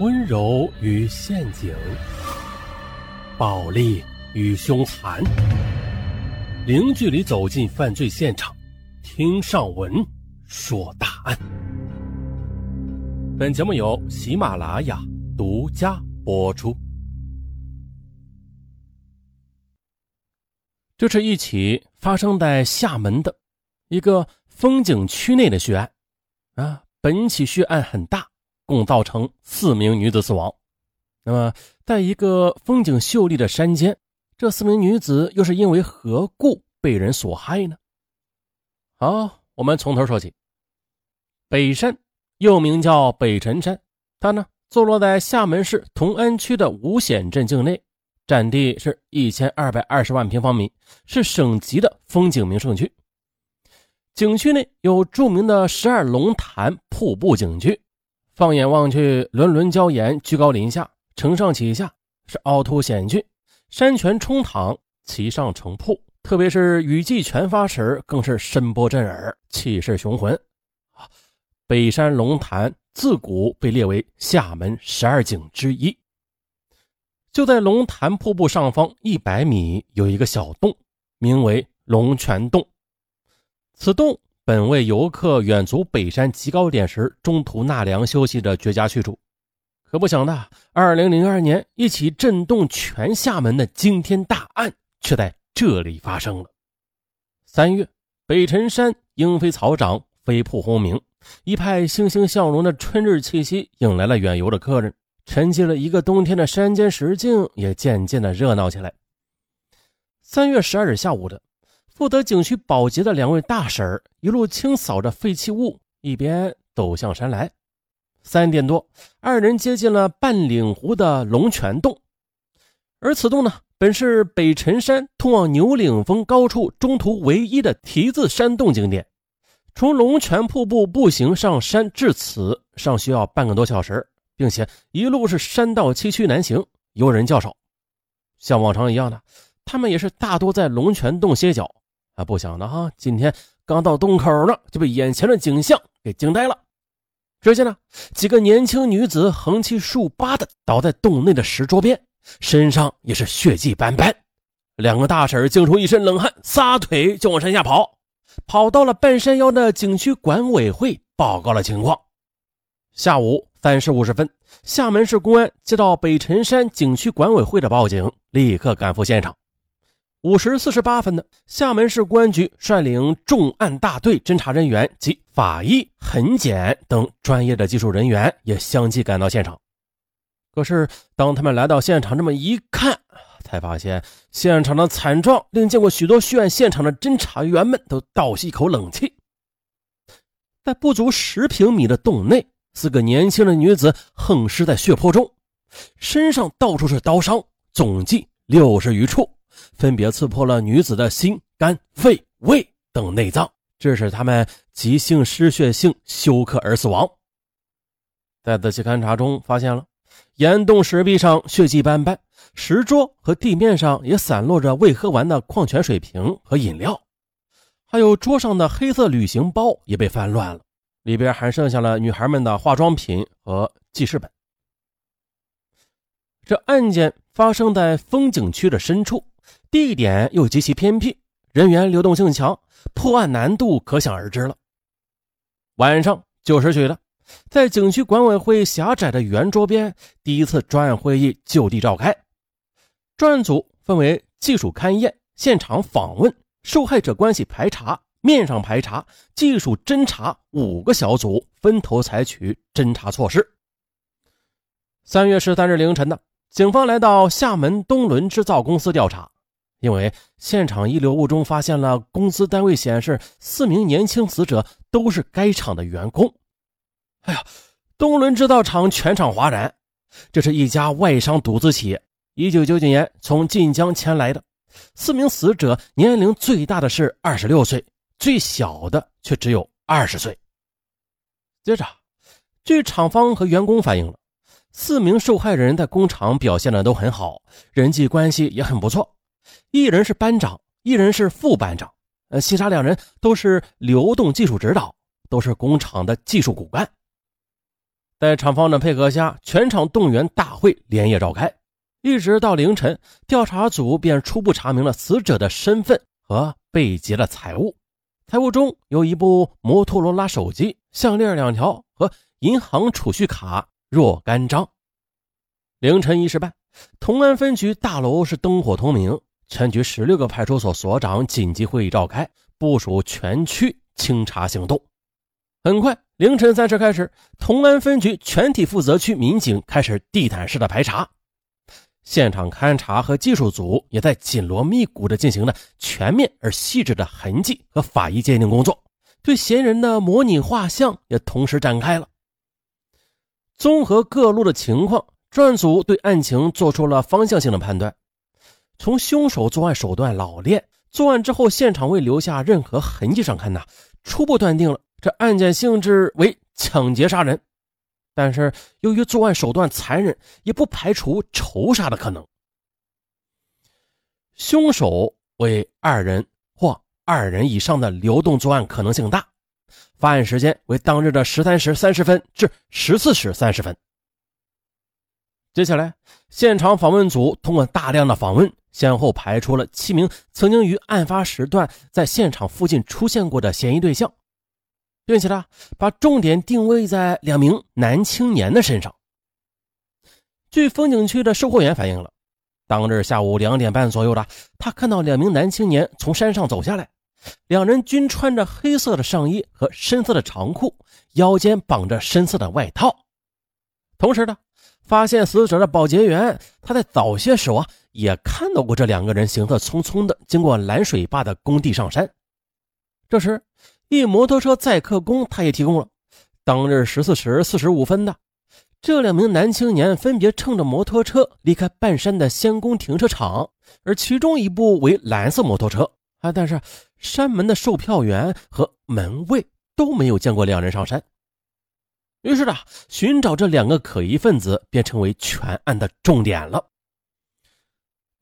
温柔与陷阱，暴力与凶残，零距离走进犯罪现场，听上文说大案。本节目由喜马拉雅独家播出。这是一起发生在厦门的一个风景区内的血案啊！本起血案很大。共造成四名女子死亡。那么，在一个风景秀丽的山间，这四名女子又是因为何故被人所害呢？好，我们从头说起。北山又名叫北辰山，它呢坐落在厦门市同安区的五显镇境内，占地是一千二百二十万平方米，是省级的风景名胜区。景区内有著名的十二龙潭瀑布景区。放眼望去，轮轮礁岩居高临下，承上启下，是凹凸险峻；山泉冲淌，其上成瀑。特别是雨季全发时，更是声波震耳，气势雄浑。啊，北山龙潭自古被列为厦门十二景之一。就在龙潭瀑布上方一百米，有一个小洞，名为龙泉洞。此洞。本为游客远足北山极高点时中途纳凉休息的绝佳去处，可不想的，二零零二年一起震动全厦门的惊天大案却在这里发生了。三月，北辰山莺飞草长，飞瀑轰鸣，一派欣欣向荣的春日气息引来了远游的客人，沉寂了一个冬天的山间石径也渐渐的热闹起来。三月十二日下午的。负责景区保洁的两位大婶一路清扫着废弃物，一边走向山来。三点多，二人接近了半岭湖的龙泉洞，而此洞呢，本是北辰山通往牛岭峰高处中途唯一的题字山洞景点。从龙泉瀑布步行上山至此，尚需要半个多小时，并且一路是山道崎岖难行，游人较少。像往常一样的，他们也是大多在龙泉洞歇脚。啊，不想的哈，今天刚到洞口呢，就被眼前的景象给惊呆了。只见呢，几个年轻女子横七竖八的倒在洞内的石桌边，身上也是血迹斑斑。两个大婶惊出一身冷汗，撒腿就往山下跑，跑到了半山腰的景区管委会报告了情况。下午三时五十分，厦门市公安接到北辰山景区管委会的报警，立刻赶赴现场。五时四十八分的，厦门市公安局率领重案大队侦查人员及法医、痕检等专业的技术人员也相继赶到现场。可是，当他们来到现场，这么一看，才发现现场的惨状令见过许多血案现场的侦查员们都倒吸一口冷气。在不足十平米的洞内，四个年轻的女子横尸在血泊中，身上到处是刀伤，总计六十余处。分别刺破了女子的心、肝、肺、胃等内脏，致使他们急性失血性休克而死亡。在仔细勘查中，发现了岩洞石壁上血迹斑斑，石桌和地面上也散落着未喝完的矿泉水瓶和饮料，还有桌上的黑色旅行包也被翻乱了，里边还剩下了女孩们的化妆品和记事本。这案件发生在风景区的深处。地点又极其偏僻，人员流动性强，破案难度可想而知了。晚上九时许的，在景区管委会狭窄的圆桌边，第一次专案会议就地召开。专案组分为技术勘验、现场访问、受害者关系排查、面上排查、技术侦查五个小组，分头采取侦查措施。三月十三日凌晨的，警方来到厦门东轮制造公司调查。因为现场遗留物中发现了公司单位显示，四名年轻死者都是该厂的员工。哎呀，东伦制造厂全厂哗然，这是一家外商独资企业，一九九九年从晋江迁来的。四名死者年龄最大的是二十六岁，最小的却只有二十岁。接着，据厂方和员工反映了，四名受害人在工厂表现的都很好，人际关系也很不错。一人是班长，一人是副班长，呃，其他两人都是流动技术指导，都是工厂的技术骨干。在厂方的配合下，全场动员大会连夜召开，一直到凌晨，调查组便初步查明了死者的身份和被劫的财物。财物中有一部摩托罗拉手机、项链两条和银行储蓄卡若干张。凌晨一时半，同安分局大楼是灯火通明，全局十六个派出所所长紧急会议召开，部署全区清查行动。很快，凌晨三时开始，同安分局全体负责区民警开始地毯式的排查，现场勘查和技术组也在紧锣密鼓的进行了全面而细致的痕迹和法医鉴定工作，对嫌疑人的模拟画像也同时展开了。综合各路的情况。专案组对案情做出了方向性的判断，从凶手作案手段老练，作案之后现场未留下任何痕迹上看呐，初步断定了这案件性质为抢劫杀人。但是由于作案手段残忍，也不排除仇杀的可能。凶手为二人或二人以上的流动作案可能性大，发案时间为当日的十三时三十分至十四时三十分。接下来，现场访问组通过大量的访问，先后排除了七名曾经于案发时段在现场附近出现过的嫌疑对象，并且呢，把重点定位在两名男青年的身上。据风景区的售货员反映了，当日下午两点半左右的，他看到两名男青年从山上走下来，两人均穿着黑色的上衣和深色的长裤，腰间绑着深色的外套，同时呢。发现死者的保洁员，他在早些时候啊也看到过这两个人行色匆匆的经过拦水坝的工地上山。这时，一摩托车载客工他也提供了，当日十四时四十五分的这两名男青年分别乘着摩托车离开半山的仙宫停车场，而其中一部为蓝色摩托车啊，但是山门的售票员和门卫都没有见过两人上山。于是呢，寻找这两个可疑分子便成为全案的重点了。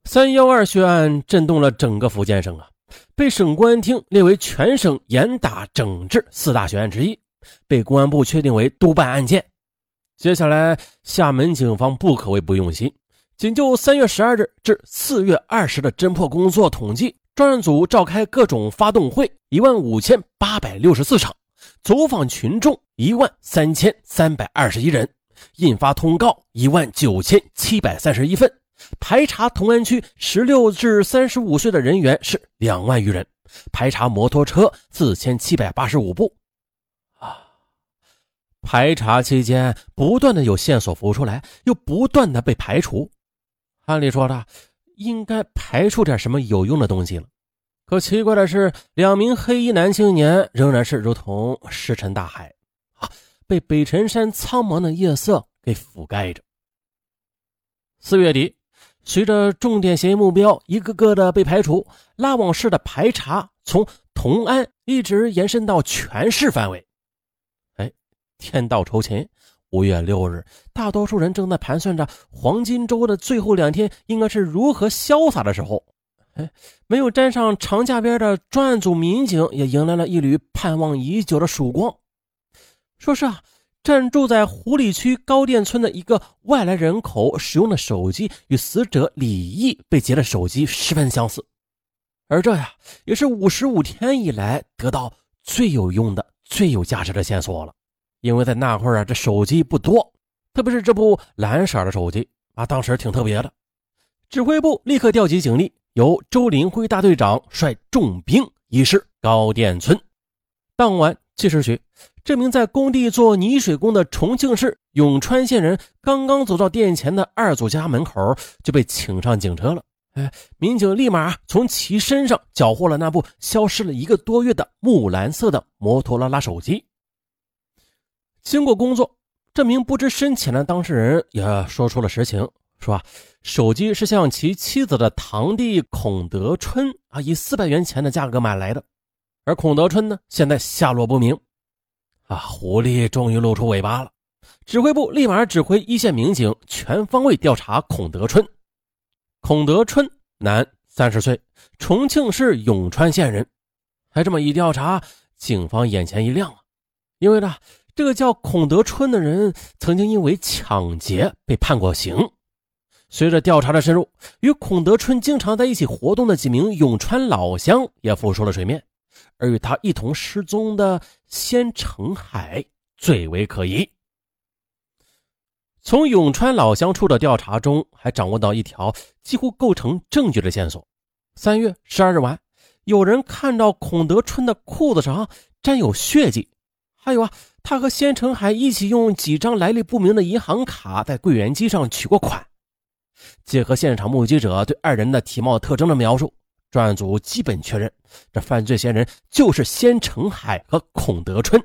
三幺二血案震动了整个福建省啊，被省公安厅列为全省严打整治四大血案之一，被公安部确定为督办案件。接下来，厦门警方不可谓不用心，仅就三月十二日至四月二十的侦破工作统计，专案组召开各种发动会一万五千八百六十四场。走访群众一万三千三百二十一人，印发通告一万九千七百三十一份，排查同安区十六至三十五岁的人员是两万余人，排查摩托车四千七百八十五部。啊，排查期间不断的有线索浮出来，又不断的被排除，按理说的应该排除点什么有用的东西了。可奇怪的是，两名黑衣男青年仍然是如同石沉大海，啊，被北辰山苍茫的夜色给覆盖着。四月底，随着重点嫌疑目标一个个的被排除，拉网式的排查从同安一直延伸到全市范围。哎，天道酬勤，五月六日，大多数人正在盘算着黄金周的最后两天应该是如何潇洒的时候。哎，没有沾上长假边的专案组民警也迎来了一缕盼望已久的曙光。说是啊，暂住在湖里区高店村的一个外来人口使用的手机与死者李毅被劫的手机十分相似，而这呀，也是五十五天以来得到最有用的、最有价值的线索了。因为在那会儿啊，这手机不多，特别是这部蓝色的手机啊，当时挺特别的。指挥部立刻调集警力。由周林辉大队长率重兵移师高店村。当晚七时许，这名在工地做泥水工的重庆市永川县人，刚刚走到店前的二组家门口，就被请上警车了。哎，民警立马从其身上缴获了那部消失了一个多月的木蓝色的摩托罗拉手机。经过工作，这名不知深浅的当事人也说出了实情。说，手机是向其妻子的堂弟孔德春啊以四百元钱的价格买来的，而孔德春呢现在下落不明。啊，狐狸终于露出尾巴了。指挥部立马指挥一线民警全方位调查孔德春。孔德春，男，三十岁，重庆市永川县人。还这么一调查，警方眼前一亮啊，因为呢，这个叫孔德春的人曾经因为抢劫被判过刑。随着调查的深入，与孔德春经常在一起活动的几名永川老乡也浮出了水面，而与他一同失踪的仙成海最为可疑。从永川老乡处的调查中，还掌握到一条几乎构成证据的线索：三月十二日晚，有人看到孔德春的裤子上沾有血迹，还有啊，他和仙成海一起用几张来历不明的银行卡在柜员机上取过款。结合现场目击者对二人的体貌特征的描述，专案组基本确认，这犯罪嫌疑人就是先成海和孔德春。